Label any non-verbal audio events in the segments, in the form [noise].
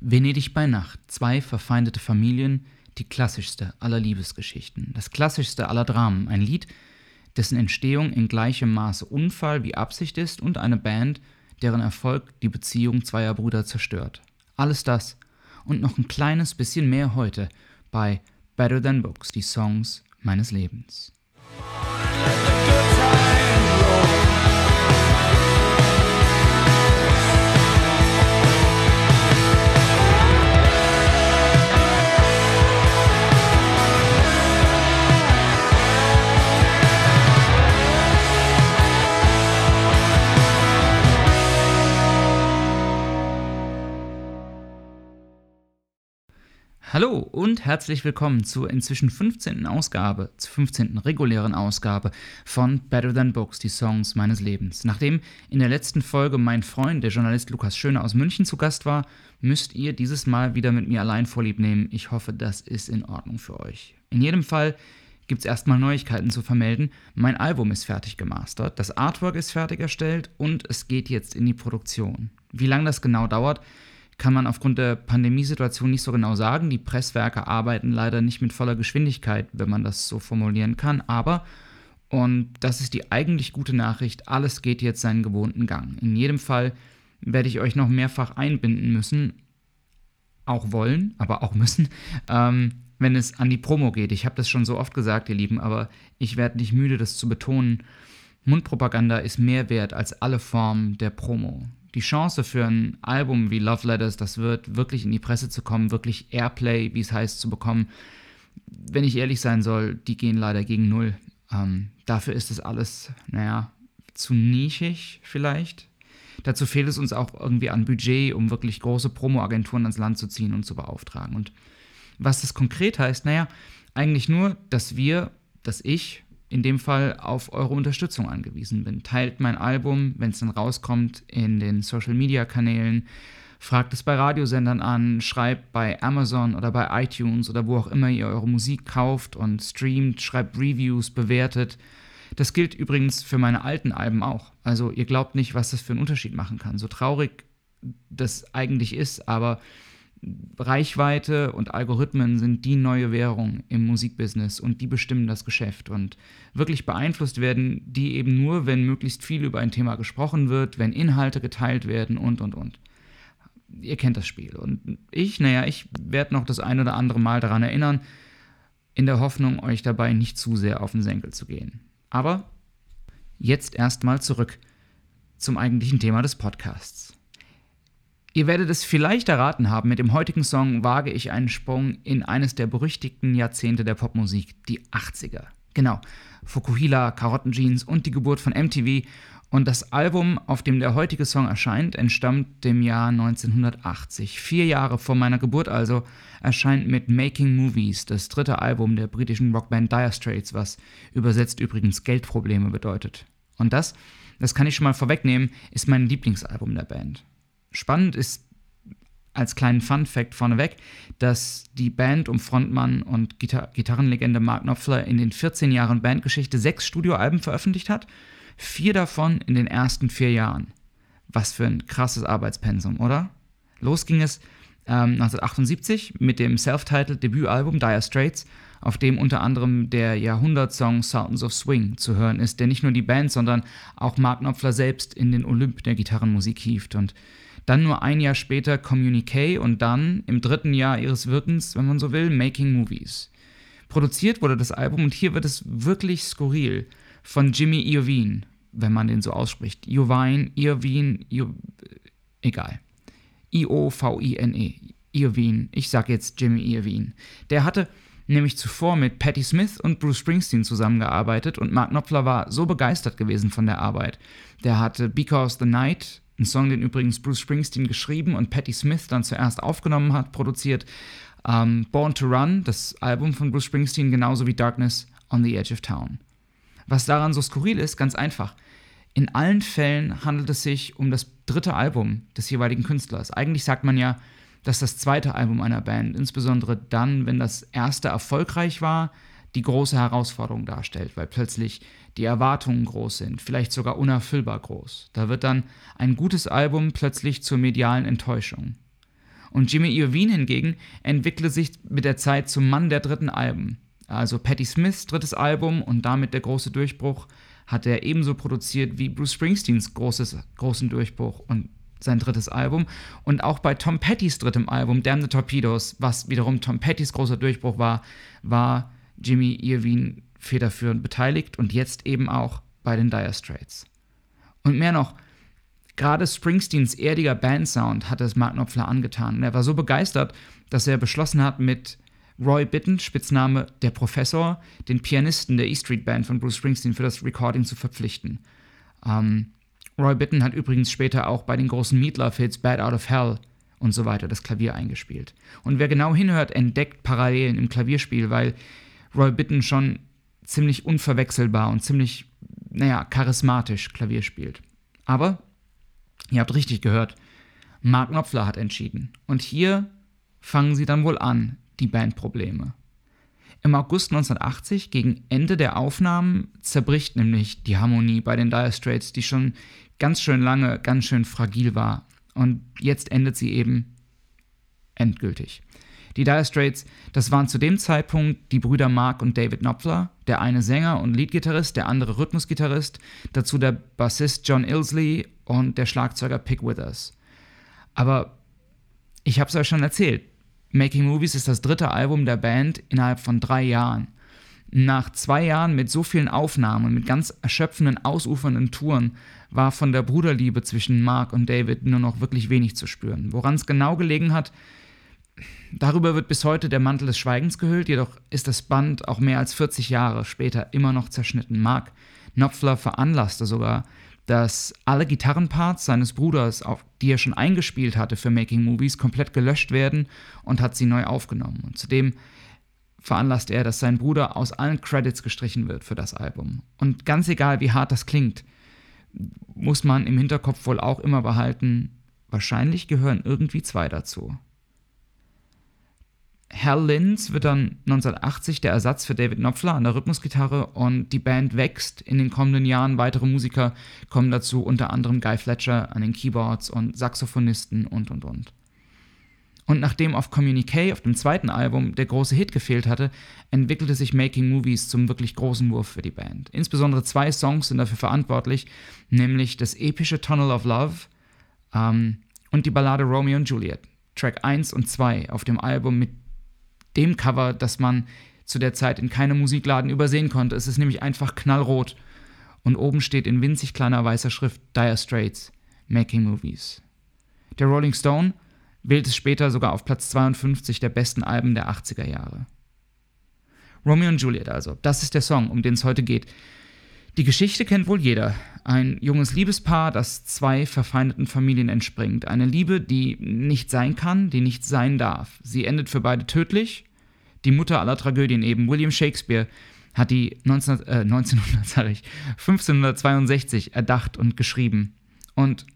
Venedig bei Nacht, zwei verfeindete Familien, die klassischste aller Liebesgeschichten, das klassischste aller Dramen, ein Lied, dessen Entstehung in gleichem Maße Unfall wie Absicht ist und eine Band, deren Erfolg die Beziehung zweier Brüder zerstört. Alles das und noch ein kleines bisschen mehr heute bei Better Than Books, die Songs meines Lebens. Hallo und herzlich willkommen zur inzwischen 15. Ausgabe, zur 15. regulären Ausgabe von Better Than Books, die Songs meines Lebens. Nachdem in der letzten Folge mein Freund, der Journalist Lukas Schöne aus München zu Gast war, müsst ihr dieses Mal wieder mit mir allein vorlieb nehmen. Ich hoffe, das ist in Ordnung für euch. In jedem Fall gibt es erstmal Neuigkeiten zu vermelden. Mein Album ist fertig gemastert, das Artwork ist fertig erstellt und es geht jetzt in die Produktion. Wie lange das genau dauert, kann man aufgrund der Pandemiesituation nicht so genau sagen. Die Presswerke arbeiten leider nicht mit voller Geschwindigkeit, wenn man das so formulieren kann. Aber, und das ist die eigentlich gute Nachricht, alles geht jetzt seinen gewohnten Gang. In jedem Fall werde ich euch noch mehrfach einbinden müssen, auch wollen, aber auch müssen, ähm, wenn es an die Promo geht. Ich habe das schon so oft gesagt, ihr Lieben, aber ich werde nicht müde, das zu betonen. Mundpropaganda ist mehr wert als alle Formen der Promo die Chance für ein Album wie Love Letters, das wird wirklich in die Presse zu kommen, wirklich Airplay, wie es heißt, zu bekommen, wenn ich ehrlich sein soll, die gehen leider gegen Null. Ähm, dafür ist es alles, naja, zu nischig vielleicht. Dazu fehlt es uns auch irgendwie an Budget, um wirklich große Promo-Agenturen ans Land zu ziehen und zu beauftragen. Und was das konkret heißt, naja, eigentlich nur, dass wir, dass ich in dem Fall auf eure Unterstützung angewiesen bin. Teilt mein Album, wenn es dann rauskommt, in den Social-Media-Kanälen, fragt es bei Radiosendern an, schreibt bei Amazon oder bei iTunes oder wo auch immer ihr eure Musik kauft und streamt, schreibt Reviews, bewertet. Das gilt übrigens für meine alten Alben auch. Also ihr glaubt nicht, was das für einen Unterschied machen kann. So traurig das eigentlich ist, aber Reichweite und Algorithmen sind die neue Währung im Musikbusiness und die bestimmen das Geschäft. Und wirklich beeinflusst werden die eben nur, wenn möglichst viel über ein Thema gesprochen wird, wenn Inhalte geteilt werden und, und, und. Ihr kennt das Spiel. Und ich, naja, ich werde noch das ein oder andere Mal daran erinnern, in der Hoffnung, euch dabei nicht zu sehr auf den Senkel zu gehen. Aber jetzt erstmal zurück zum eigentlichen Thema des Podcasts. Ihr werdet es vielleicht erraten haben, mit dem heutigen Song wage ich einen Sprung in eines der berüchtigten Jahrzehnte der Popmusik, die 80er. Genau, Fukuhila, Karottenjeans und die Geburt von MTV. Und das Album, auf dem der heutige Song erscheint, entstammt dem Jahr 1980. Vier Jahre vor meiner Geburt also erscheint mit Making Movies das dritte Album der britischen Rockband Dire Straits, was übersetzt übrigens Geldprobleme bedeutet. Und das, das kann ich schon mal vorwegnehmen, ist mein Lieblingsalbum der Band. Spannend ist als kleinen Fun-Fact vorneweg, dass die Band um Frontmann und Gitar Gitarrenlegende Mark Knopfler in den 14 Jahren Bandgeschichte sechs Studioalben veröffentlicht hat, vier davon in den ersten vier Jahren. Was für ein krasses Arbeitspensum, oder? Los ging es ähm, 1978 mit dem self-titled Debütalbum Dire Straits, auf dem unter anderem der Jahrhundertsong Sultans of Swing zu hören ist, der nicht nur die Band, sondern auch Mark Knopfler selbst in den Olymp der Gitarrenmusik hieft und dann nur ein Jahr später Communique und dann im dritten Jahr ihres Wirkens, wenn man so will, Making Movies. Produziert wurde das Album und hier wird es wirklich skurril von Jimmy Iovine, wenn man den so ausspricht. Iovine, Iovine, Io, egal. I-O-V-I-N-E. Iovine. Ich sag jetzt Jimmy Iovine. Der hatte nämlich zuvor mit Patti Smith und Bruce Springsteen zusammengearbeitet und Mark Knopfler war so begeistert gewesen von der Arbeit. Der hatte Because the Night ein Song, den übrigens Bruce Springsteen geschrieben und Patti Smith dann zuerst aufgenommen hat, produziert. Ähm, Born to Run, das Album von Bruce Springsteen, genauso wie Darkness on the Edge of Town. Was daran so skurril ist, ganz einfach. In allen Fällen handelt es sich um das dritte Album des jeweiligen Künstlers. Eigentlich sagt man ja, dass das zweite Album einer Band, insbesondere dann, wenn das erste erfolgreich war, die große Herausforderung darstellt, weil plötzlich die Erwartungen groß sind, vielleicht sogar unerfüllbar groß. Da wird dann ein gutes Album plötzlich zur medialen Enttäuschung. Und Jimmy Iovine hingegen entwickelte sich mit der Zeit zum Mann der dritten Alben. Also Patti Smiths drittes Album und damit der große Durchbruch hat er ebenso produziert wie Bruce Springsteens großes, großen Durchbruch und sein drittes Album. Und auch bei Tom Pettys drittem Album, Damn the Torpedoes, was wiederum Tom Pettys großer Durchbruch war, war Jimmy Iovine federführend beteiligt und jetzt eben auch bei den Dire Straits. Und mehr noch, gerade Springsteens erdiger Bandsound hat es Mark Knopfler angetan. Und er war so begeistert, dass er beschlossen hat, mit Roy Bitton, Spitzname der Professor, den Pianisten der E Street Band von Bruce Springsteen für das Recording zu verpflichten. Ähm, Roy Bitton hat übrigens später auch bei den großen Meatloaf-Hits Bad Out of Hell und so weiter das Klavier eingespielt. Und wer genau hinhört, entdeckt Parallelen im Klavierspiel, weil Roy Bitton schon ziemlich unverwechselbar und ziemlich, naja, charismatisch Klavier spielt. Aber, ihr habt richtig gehört, Mark Knopfler hat entschieden. Und hier fangen sie dann wohl an, die Bandprobleme. Im August 1980, gegen Ende der Aufnahmen, zerbricht nämlich die Harmonie bei den Dire Straits, die schon ganz schön lange, ganz schön fragil war. Und jetzt endet sie eben endgültig. Die Dire Straits, das waren zu dem Zeitpunkt die Brüder Mark und David Knopfler, der eine Sänger und Leadgitarrist, der andere Rhythmusgitarrist, dazu der Bassist John Ilsley und der Schlagzeuger Pick Withers. Aber ich habe es euch schon erzählt, Making Movies ist das dritte Album der Band innerhalb von drei Jahren. Nach zwei Jahren mit so vielen Aufnahmen und mit ganz erschöpfenden, ausufernden Touren war von der Bruderliebe zwischen Mark und David nur noch wirklich wenig zu spüren. Woran es genau gelegen hat, darüber wird bis heute der Mantel des Schweigens gehüllt, jedoch ist das Band auch mehr als 40 Jahre später immer noch zerschnitten. Mark Knopfler veranlasste sogar dass alle Gitarrenparts seines Bruders, die er schon eingespielt hatte für Making Movies, komplett gelöscht werden und hat sie neu aufgenommen. Und zudem veranlasst er, dass sein Bruder aus allen Credits gestrichen wird für das Album. Und ganz egal, wie hart das klingt, muss man im Hinterkopf wohl auch immer behalten, wahrscheinlich gehören irgendwie zwei dazu. Hal Linz wird dann 1980 der Ersatz für David Knopfler an der Rhythmusgitarre und die Band wächst in den kommenden Jahren. Weitere Musiker kommen dazu, unter anderem Guy Fletcher an den Keyboards und Saxophonisten und und und. Und nachdem auf Communique, auf dem zweiten Album, der große Hit gefehlt hatte, entwickelte sich Making Movies zum wirklich großen Wurf für die Band. Insbesondere zwei Songs sind dafür verantwortlich, nämlich das epische Tunnel of Love ähm, und die Ballade Romeo und Juliet. Track 1 und 2 auf dem Album mit dem Cover, das man zu der Zeit in keinem Musikladen übersehen konnte. Es ist nämlich einfach knallrot. Und oben steht in winzig kleiner weißer Schrift Dire Straits, Making Movies. Der Rolling Stone wählt es später sogar auf Platz 52 der besten Alben der 80er Jahre. Romeo und Juliet also, das ist der Song, um den es heute geht. Die Geschichte kennt wohl jeder. Ein junges Liebespaar, das zwei verfeindeten Familien entspringt. Eine Liebe, die nicht sein kann, die nicht sein darf. Sie endet für beide tödlich die Mutter aller Tragödien eben, William Shakespeare, hat die 19, äh, 1900, [laughs] sag ich, 1562 erdacht und geschrieben. Und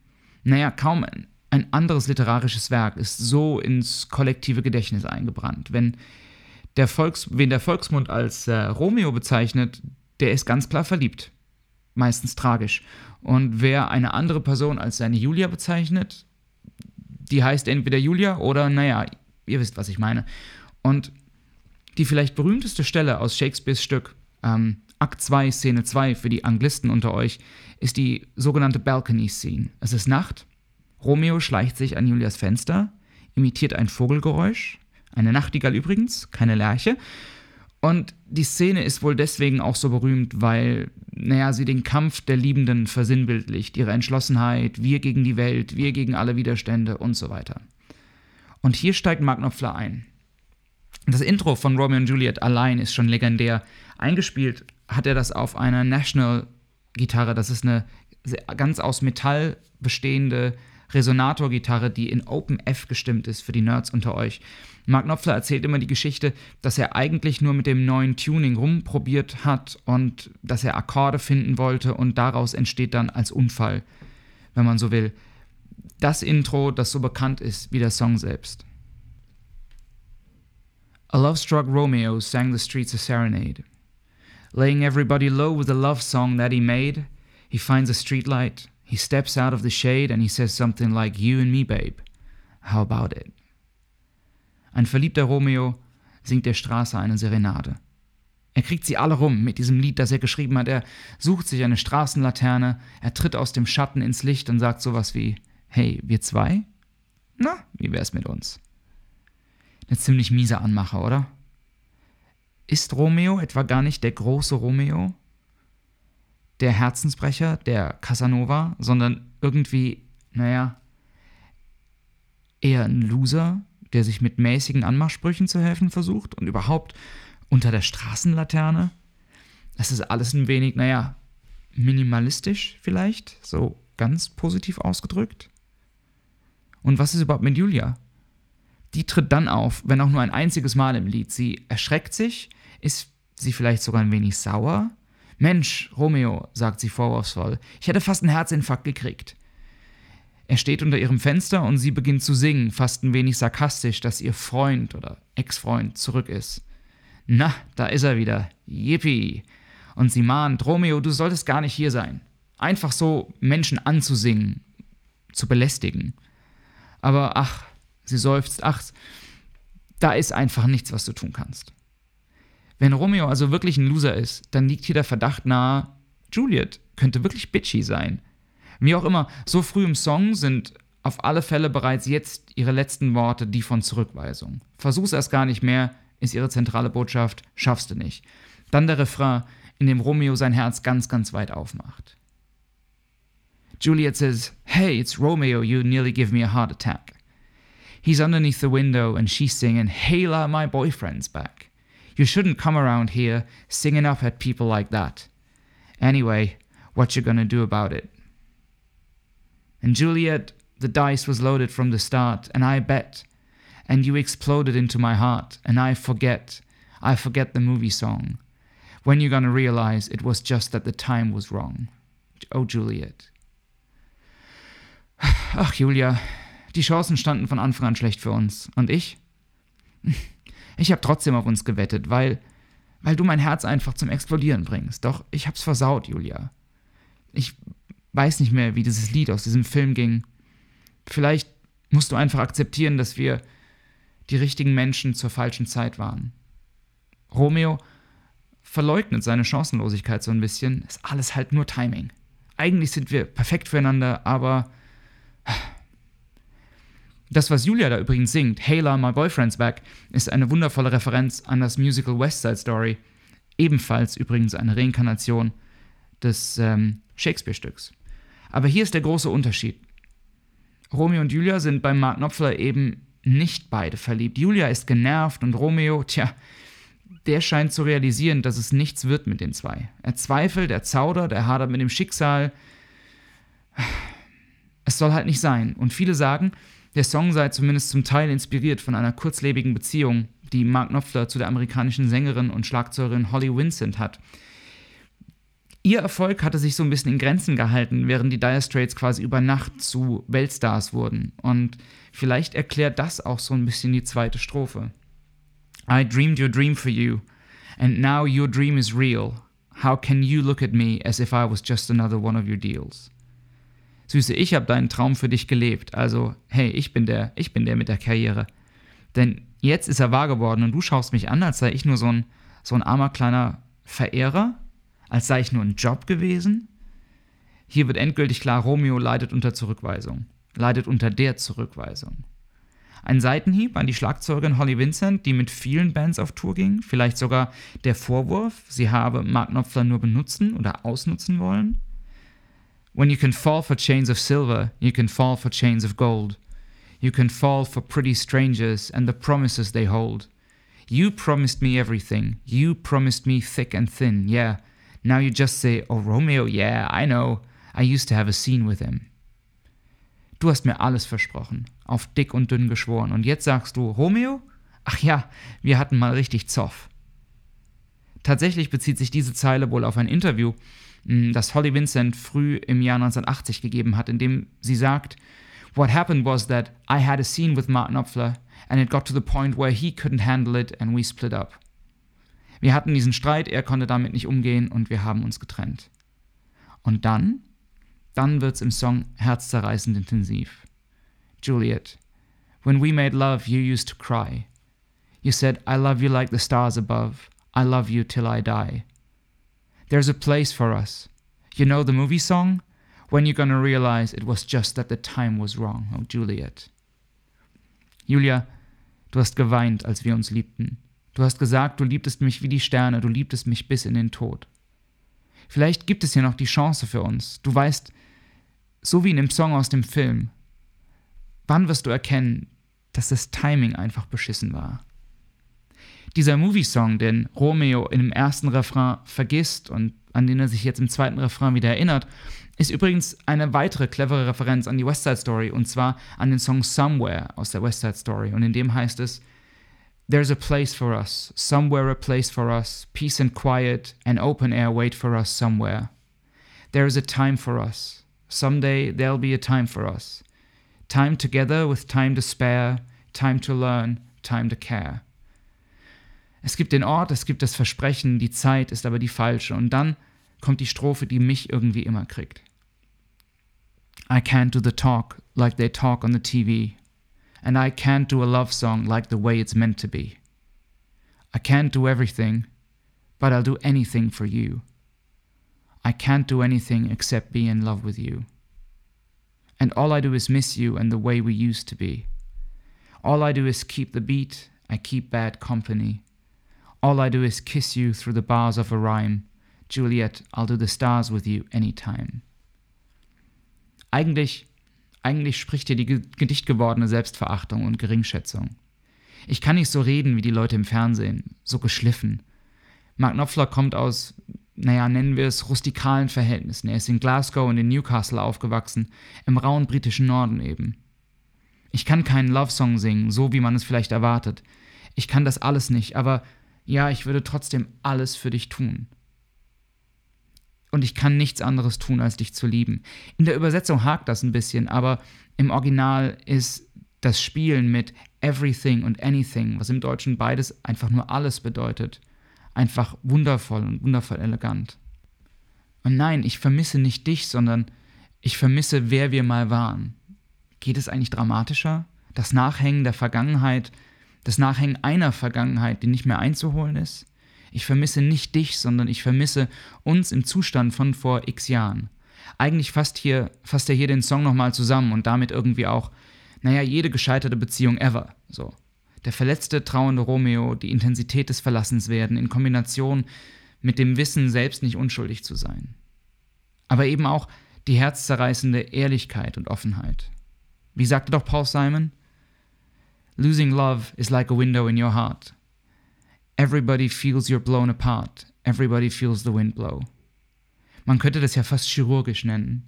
naja, kaum ein anderes literarisches Werk ist so ins kollektive Gedächtnis eingebrannt. Wenn der Volks, wen der Volksmund als äh, Romeo bezeichnet, der ist ganz klar verliebt. Meistens tragisch. Und wer eine andere Person als seine Julia bezeichnet, die heißt entweder Julia oder, naja, ihr wisst, was ich meine. Und die vielleicht berühmteste Stelle aus Shakespeares Stück, ähm, Akt 2, Szene 2 für die Anglisten unter euch, ist die sogenannte Balcony Scene. Es ist Nacht, Romeo schleicht sich an Julias Fenster, imitiert ein Vogelgeräusch, eine Nachtigall übrigens, keine Lerche. Und die Szene ist wohl deswegen auch so berühmt, weil, naja, sie den Kampf der Liebenden versinnbildlicht, ihre Entschlossenheit, wir gegen die Welt, wir gegen alle Widerstände und so weiter. Und hier steigt Mark Knopfler ein. Das Intro von Romeo und Juliet allein ist schon legendär. Eingespielt hat er das auf einer National-Gitarre. Das ist eine ganz aus Metall bestehende Resonator-Gitarre, die in Open F gestimmt ist für die Nerds unter euch. Mark Knopfler erzählt immer die Geschichte, dass er eigentlich nur mit dem neuen Tuning rumprobiert hat und dass er Akkorde finden wollte und daraus entsteht dann als Unfall, wenn man so will, das Intro, das so bekannt ist wie der Song selbst. A love struck Romeo sang the streets a serenade. Laying everybody low with a love song that he made, he finds a streetlight, he steps out of the shade, and he says something like, You and me, babe. How about it? Ein verliebter Romeo singt der Straße eine Serenade. Er kriegt sie alle rum mit diesem Lied, das er geschrieben hat. Er sucht sich eine Straßenlaterne, er tritt aus dem Schatten ins Licht und sagt sowas wie: Hey, wir zwei? Na, wie wär's mit uns? Eine ziemlich miese Anmache, oder? Ist Romeo etwa gar nicht der große Romeo? Der Herzensbrecher, der Casanova, sondern irgendwie, naja, eher ein Loser, der sich mit mäßigen Anmachsprüchen zu helfen versucht und überhaupt unter der Straßenlaterne. Das ist alles ein wenig, naja, minimalistisch vielleicht, so ganz positiv ausgedrückt. Und was ist überhaupt mit Julia? Die tritt dann auf, wenn auch nur ein einziges Mal im Lied. Sie erschreckt sich, ist sie vielleicht sogar ein wenig sauer? Mensch, Romeo, sagt sie vorwurfsvoll, ich hätte fast einen Herzinfarkt gekriegt. Er steht unter ihrem Fenster und sie beginnt zu singen, fast ein wenig sarkastisch, dass ihr Freund oder Ex-Freund zurück ist. Na, da ist er wieder. Yippie. Und sie mahnt, Romeo, du solltest gar nicht hier sein. Einfach so Menschen anzusingen, zu belästigen. Aber ach, sie seufzt, ach, da ist einfach nichts, was du tun kannst. Wenn Romeo also wirklich ein Loser ist, dann liegt hier der Verdacht nahe, Juliet könnte wirklich bitchy sein. Wie auch immer, so früh im Song sind auf alle Fälle bereits jetzt ihre letzten Worte die von Zurückweisung. Versuch's erst gar nicht mehr, ist ihre zentrale Botschaft, schaffst du nicht. Dann der Refrain, in dem Romeo sein Herz ganz, ganz weit aufmacht. Juliet says, Hey, it's Romeo, you nearly give me a heart attack. He's underneath the window and she's singing, Hayla, my boyfriend's back. You shouldn't come around here singing up at people like that. Anyway, what you gonna do about it? And Juliet, the dice was loaded from the start, and I bet and you exploded into my heart, and I forget, I forget the movie song. When you gonna realize it was just that the time was wrong? Oh, Juliet. [sighs] Ach, Julia, die Chancen standen von Anfang an schlecht für uns. Und ich? [laughs] Ich habe trotzdem auf uns gewettet, weil, weil du mein Herz einfach zum Explodieren bringst. Doch ich hab's versaut, Julia. Ich weiß nicht mehr, wie dieses Lied aus diesem Film ging. Vielleicht musst du einfach akzeptieren, dass wir die richtigen Menschen zur falschen Zeit waren. Romeo verleugnet seine Chancenlosigkeit so ein bisschen. Ist alles halt nur Timing. Eigentlich sind wir perfekt füreinander, aber das, was Julia da übrigens singt, Hayla, My Boyfriend's Back, ist eine wundervolle Referenz an das Musical West Side Story. Ebenfalls übrigens eine Reinkarnation des ähm, Shakespeare-Stücks. Aber hier ist der große Unterschied. Romeo und Julia sind beim Mark Knopfler eben nicht beide verliebt. Julia ist genervt und Romeo, tja, der scheint zu realisieren, dass es nichts wird mit den zwei. Er zweifelt, er zaudert, er hadert mit dem Schicksal. Es soll halt nicht sein. Und viele sagen, der Song sei zumindest zum Teil inspiriert von einer kurzlebigen Beziehung, die Mark Knopfler zu der amerikanischen Sängerin und Schlagzeugerin Holly Vincent hat. Ihr Erfolg hatte sich so ein bisschen in Grenzen gehalten, während die Dire Straits quasi über Nacht zu Weltstars wurden. Und vielleicht erklärt das auch so ein bisschen die zweite Strophe. I dreamed your dream for you, and now your dream is real. How can you look at me as if I was just another one of your deals? Süße, ich habe deinen Traum für dich gelebt. Also, hey, ich bin der, ich bin der mit der Karriere. Denn jetzt ist er wahr geworden und du schaust mich an, als sei ich nur so ein, so ein armer kleiner Verehrer, als sei ich nur ein Job gewesen? Hier wird endgültig klar, Romeo leidet unter Zurückweisung, leidet unter der Zurückweisung. Ein Seitenhieb an die Schlagzeugerin Holly Vincent, die mit vielen Bands auf Tour ging, vielleicht sogar der Vorwurf, sie habe Mark Knopfler nur benutzen oder ausnutzen wollen. When you can fall for chains of silver, you can fall for chains of gold. You can fall for pretty strangers and the promises they hold. You promised me everything. You promised me thick and thin, yeah. Now you just say, oh Romeo, yeah, I know. I used to have a scene with him. Du hast mir alles versprochen, auf dick und dünn geschworen. Und jetzt sagst du, Romeo? Ach ja, wir hatten mal richtig Zoff. Tatsächlich bezieht sich diese Zeile wohl auf ein Interview, das Holly Vincent früh im Jahr 1980 gegeben hat, in dem sie sagt, What happened was that I had a scene with Martin Knopfler and it got to the point where he couldn't handle it and we split up. Wir hatten diesen Streit, er konnte damit nicht umgehen und wir haben uns getrennt. Und dann, dann wird's im Song herzzerreißend intensiv. Juliet, when we made love, you used to cry. You said, I love you like the stars above. I love you till I die. There's a place for us. You know the movie song? When you gonna realize it was just that the time was wrong, oh Juliet. Julia, du hast geweint, als wir uns liebten. Du hast gesagt, du liebtest mich wie die Sterne, du liebtest mich bis in den Tod. Vielleicht gibt es hier noch die Chance für uns. Du weißt, so wie in dem Song aus dem Film, wann wirst du erkennen, dass das Timing einfach beschissen war? Dieser Movie-Song, den Romeo dem ersten Refrain vergisst und an den er sich jetzt im zweiten Refrain wieder erinnert, ist übrigens eine weitere clevere Referenz an die West Side Story und zwar an den Song Somewhere aus der West Side Story. Und in dem heißt es: There's a place for us, somewhere a place for us, peace and quiet and open air wait for us somewhere. There is a time for us, someday there'll be a time for us. Time together with time to spare, time to learn, time to care. Es gibt den Ort, es gibt das Versprechen, die Zeit ist aber die falsche. Und dann kommt die Strophe, die mich irgendwie immer kriegt. I can't do the talk like they talk on the TV. And I can't do a love song like the way it's meant to be. I can't do everything, but I'll do anything for you. I can't do anything except be in love with you. And all I do is miss you and the way we used to be. All I do is keep the beat, I keep bad company. All I do is kiss you through the bars of a rhyme. Juliet, I'll do the stars with you anytime. Eigentlich, eigentlich spricht hier die gedichtgewordene Selbstverachtung und Geringschätzung. Ich kann nicht so reden wie die Leute im Fernsehen, so geschliffen. Mark Knopfler kommt aus, naja, nennen wir es rustikalen Verhältnissen. Er ist in Glasgow und in Newcastle aufgewachsen, im rauen britischen Norden eben. Ich kann keinen Love-Song singen, so wie man es vielleicht erwartet. Ich kann das alles nicht, aber ja, ich würde trotzdem alles für dich tun. Und ich kann nichts anderes tun, als dich zu lieben. In der Übersetzung hakt das ein bisschen, aber im Original ist das Spielen mit everything und anything, was im Deutschen beides einfach nur alles bedeutet, einfach wundervoll und wundervoll elegant. Und nein, ich vermisse nicht dich, sondern ich vermisse, wer wir mal waren. Geht es eigentlich dramatischer? Das Nachhängen der Vergangenheit, das Nachhängen einer Vergangenheit, die nicht mehr einzuholen ist. Ich vermisse nicht dich, sondern ich vermisse uns im Zustand von vor x Jahren. Eigentlich fasst, hier, fasst er hier den Song nochmal zusammen und damit irgendwie auch, naja, jede gescheiterte Beziehung ever. So. Der verletzte, trauernde Romeo, die Intensität des Verlassenswerden in Kombination mit dem Wissen, selbst nicht unschuldig zu sein. Aber eben auch die herzzerreißende Ehrlichkeit und Offenheit. Wie sagte doch Paul Simon? Losing love is like a window in your heart. Everybody feels you're blown apart. Everybody feels the wind blow. Man könnte das ja fast chirurgisch nennen.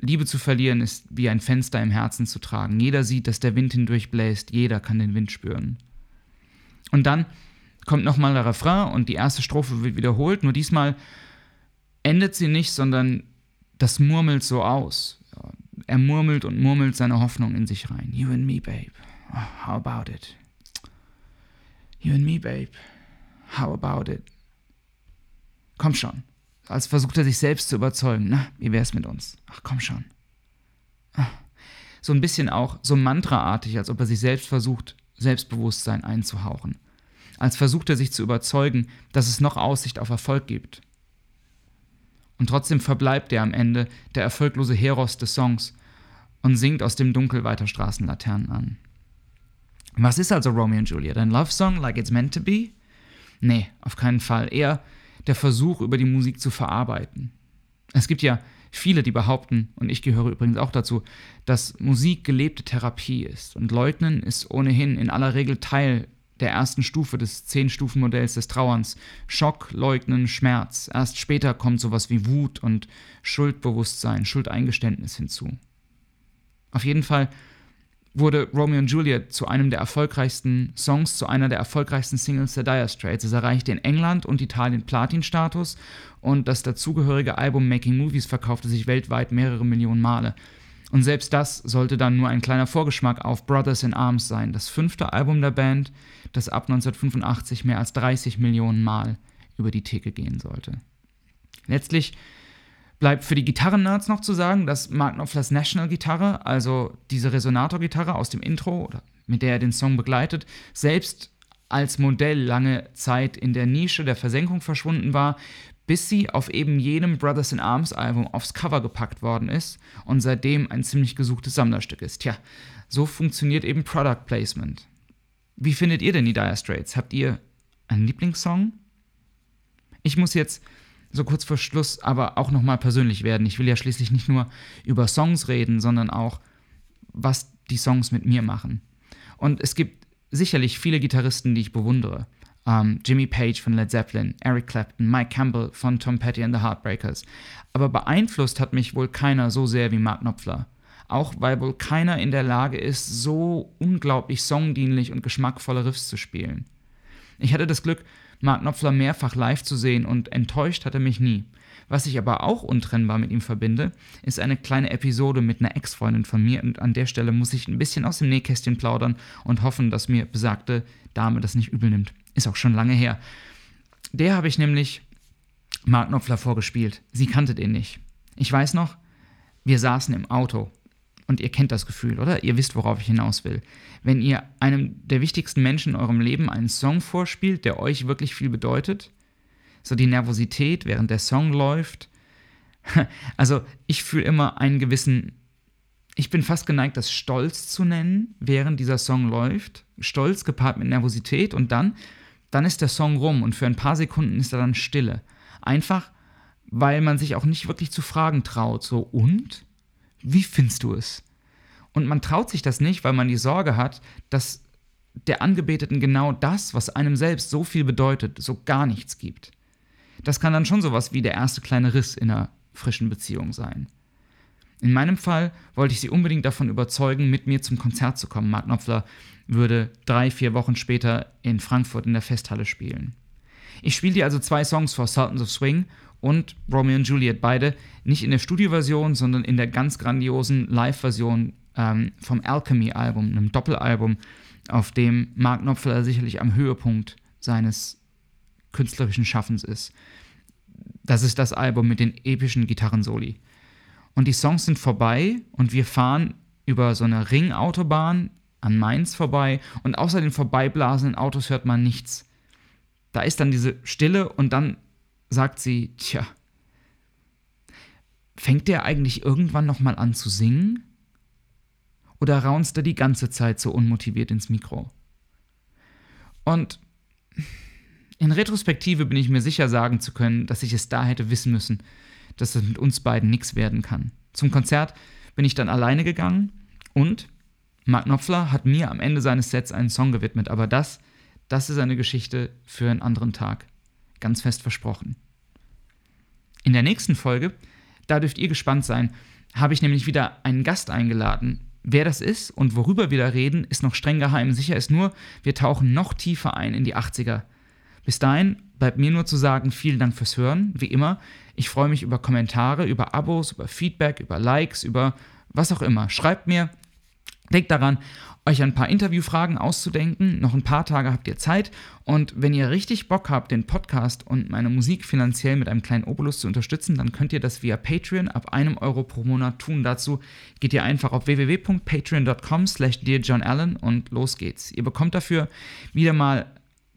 Liebe zu verlieren ist wie ein Fenster im Herzen zu tragen. Jeder sieht, dass der Wind hindurchbläst, jeder kann den Wind spüren. Und dann kommt nochmal der Refrain und die erste Strophe wird wiederholt, nur diesmal endet sie nicht, sondern das murmelt so aus. Er murmelt und murmelt seine Hoffnung in sich rein. You and me, babe. How about it? You and me, babe. How about it? Komm schon. Als versucht er sich selbst zu überzeugen. Na, wie wär's mit uns? Ach, komm schon. Ah. So ein bisschen auch so mantraartig, als ob er sich selbst versucht, Selbstbewusstsein einzuhauchen. Als versucht er sich zu überzeugen, dass es noch Aussicht auf Erfolg gibt. Und trotzdem verbleibt er am Ende der erfolglose Heros des Songs und singt aus dem Dunkel weiter Straßenlaternen an. Was ist also Romeo und Juliet? Ein Love Song like it's meant to be? Nee, auf keinen Fall. Eher der Versuch, über die Musik zu verarbeiten. Es gibt ja viele, die behaupten, und ich gehöre übrigens auch dazu, dass Musik gelebte Therapie ist. Und Leugnen ist ohnehin in aller Regel Teil der ersten Stufe des Zehn-Stufen-Modells des Trauerns. Schock, Leugnen, Schmerz. Erst später kommt sowas wie Wut und Schuldbewusstsein, Schuldeingeständnis hinzu. Auf jeden Fall wurde Romeo und Juliet zu einem der erfolgreichsten Songs, zu einer der erfolgreichsten Singles der Dire Straits. Es erreichte in England und Italien Platin-Status und das dazugehörige Album Making Movies verkaufte sich weltweit mehrere Millionen Male. Und selbst das sollte dann nur ein kleiner Vorgeschmack auf Brothers in Arms sein, das fünfte Album der Band, das ab 1985 mehr als 30 Millionen Mal über die Theke gehen sollte. Letztlich bleibt für die Gitarren-Nerds noch zu sagen, dass Mark Knopflers National-Gitarre, also diese Resonator-Gitarre aus dem Intro mit der er den Song begleitet, selbst als Modell lange Zeit in der Nische der Versenkung verschwunden war, bis sie auf eben jenem Brothers in Arms Album aufs Cover gepackt worden ist und seitdem ein ziemlich gesuchtes Sammlerstück ist. Tja, so funktioniert eben Product Placement. Wie findet ihr denn die Dire Straits? Habt ihr einen Lieblingssong? Ich muss jetzt so kurz vor Schluss aber auch nochmal persönlich werden. Ich will ja schließlich nicht nur über Songs reden, sondern auch, was die Songs mit mir machen. Und es gibt sicherlich viele Gitarristen, die ich bewundere. Um, ähm, Jimmy Page von Led Zeppelin, Eric Clapton, Mike Campbell von Tom Petty and the Heartbreakers. Aber beeinflusst hat mich wohl keiner so sehr wie Mark Knopfler. Auch weil wohl keiner in der Lage ist, so unglaublich songdienlich und geschmackvolle Riffs zu spielen. Ich hatte das Glück, Mark Knopfler mehrfach live zu sehen und enttäuscht hat er mich nie. Was ich aber auch untrennbar mit ihm verbinde, ist eine kleine Episode mit einer Ex-Freundin von mir und an der Stelle muss ich ein bisschen aus dem Nähkästchen plaudern und hoffen, dass mir besagte Dame das nicht übel nimmt. Ist auch schon lange her. Der habe ich nämlich Mark Knopfler vorgespielt. Sie kannte den nicht. Ich weiß noch, wir saßen im Auto und ihr kennt das Gefühl, oder? Ihr wisst, worauf ich hinaus will. Wenn ihr einem der wichtigsten Menschen in eurem Leben einen Song vorspielt, der euch wirklich viel bedeutet, so die Nervosität, während der Song läuft. [laughs] Also ich fühle immer einen gewissen, ich bin fast geneigt, das Stolz zu nennen, während dieser Song läuft. Stolz gepaart mit Nervosität und dann, dann ist der Song rum und für ein paar Sekunden ist er dann Stille. Einfach, weil man sich auch nicht wirklich zu fragen traut. So, und? Wie findest du es? Und man traut sich das nicht, weil man die Sorge hat, dass der Angebeteten genau das, was einem selbst so viel bedeutet, so gar nichts gibt. Das kann dann schon sowas wie der erste kleine Riss in einer frischen Beziehung sein. In meinem Fall wollte ich sie unbedingt davon überzeugen, mit mir zum Konzert zu kommen. Mark Knopfler würde drei, vier Wochen später in Frankfurt in der Festhalle spielen. Ich spielte also zwei Songs vor Sultans of Swing und Romeo und Juliet, beide nicht in der Studioversion, sondern in der ganz grandiosen Live-Version ähm, vom Alchemy-Album, einem Doppelalbum, auf dem Mark Knopfler sicherlich am Höhepunkt seines künstlerischen Schaffens ist. Das ist das Album mit den epischen Gitarrensoli. Und die Songs sind vorbei und wir fahren über so eine Ringautobahn an Mainz vorbei und außer den vorbeiblasenden Autos hört man nichts. Da ist dann diese Stille und dann sagt sie, tja, fängt der eigentlich irgendwann nochmal an zu singen? Oder raunst er die ganze Zeit so unmotiviert ins Mikro? Und in Retrospektive bin ich mir sicher sagen zu können, dass ich es da hätte wissen müssen, dass es mit uns beiden nichts werden kann. Zum Konzert bin ich dann alleine gegangen und Mark Knopfler hat mir am Ende seines Sets einen Song gewidmet, aber das, das ist eine Geschichte für einen anderen Tag ganz fest versprochen. In der nächsten Folge, da dürft ihr gespannt sein, habe ich nämlich wieder einen Gast eingeladen. Wer das ist und worüber wir da reden, ist noch streng geheim. Sicher ist nur, wir tauchen noch tiefer ein in die 80er. Bis dahin bleibt mir nur zu sagen, vielen Dank fürs Hören. Wie immer, ich freue mich über Kommentare, über Abos, über Feedback, über Likes, über was auch immer. Schreibt mir, denkt daran, euch ein paar Interviewfragen auszudenken. Noch ein paar Tage habt ihr Zeit. Und wenn ihr richtig Bock habt, den Podcast und meine Musik finanziell mit einem kleinen Obolus zu unterstützen, dann könnt ihr das via Patreon ab einem Euro pro Monat tun. Dazu geht ihr einfach auf www.patreon.com slash dearjohnallen und los geht's. Ihr bekommt dafür wieder mal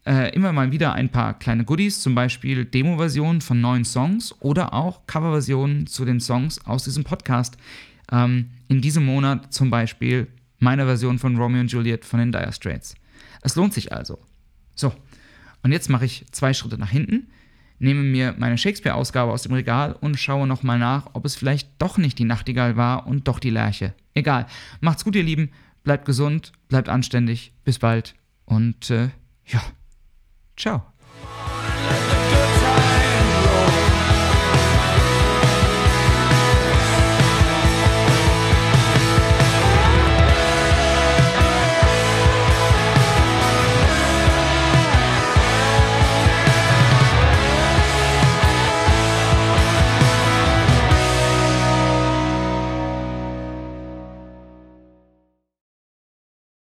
äh, immer mal wieder ein paar kleine Goodies, zum Beispiel Demo-Versionen von neuen Songs oder auch Coverversionen zu den Songs aus diesem Podcast. Ähm, in diesem Monat zum Beispiel meine Version von Romeo und Juliet von den Dire Straits. Es lohnt sich also. So, und jetzt mache ich zwei Schritte nach hinten, nehme mir meine Shakespeare-Ausgabe aus dem Regal und schaue nochmal nach, ob es vielleicht doch nicht die Nachtigall war und doch die Lerche. Egal. Macht's gut, ihr Lieben. Bleibt gesund, bleibt anständig. Bis bald. Und äh, ja, ciao.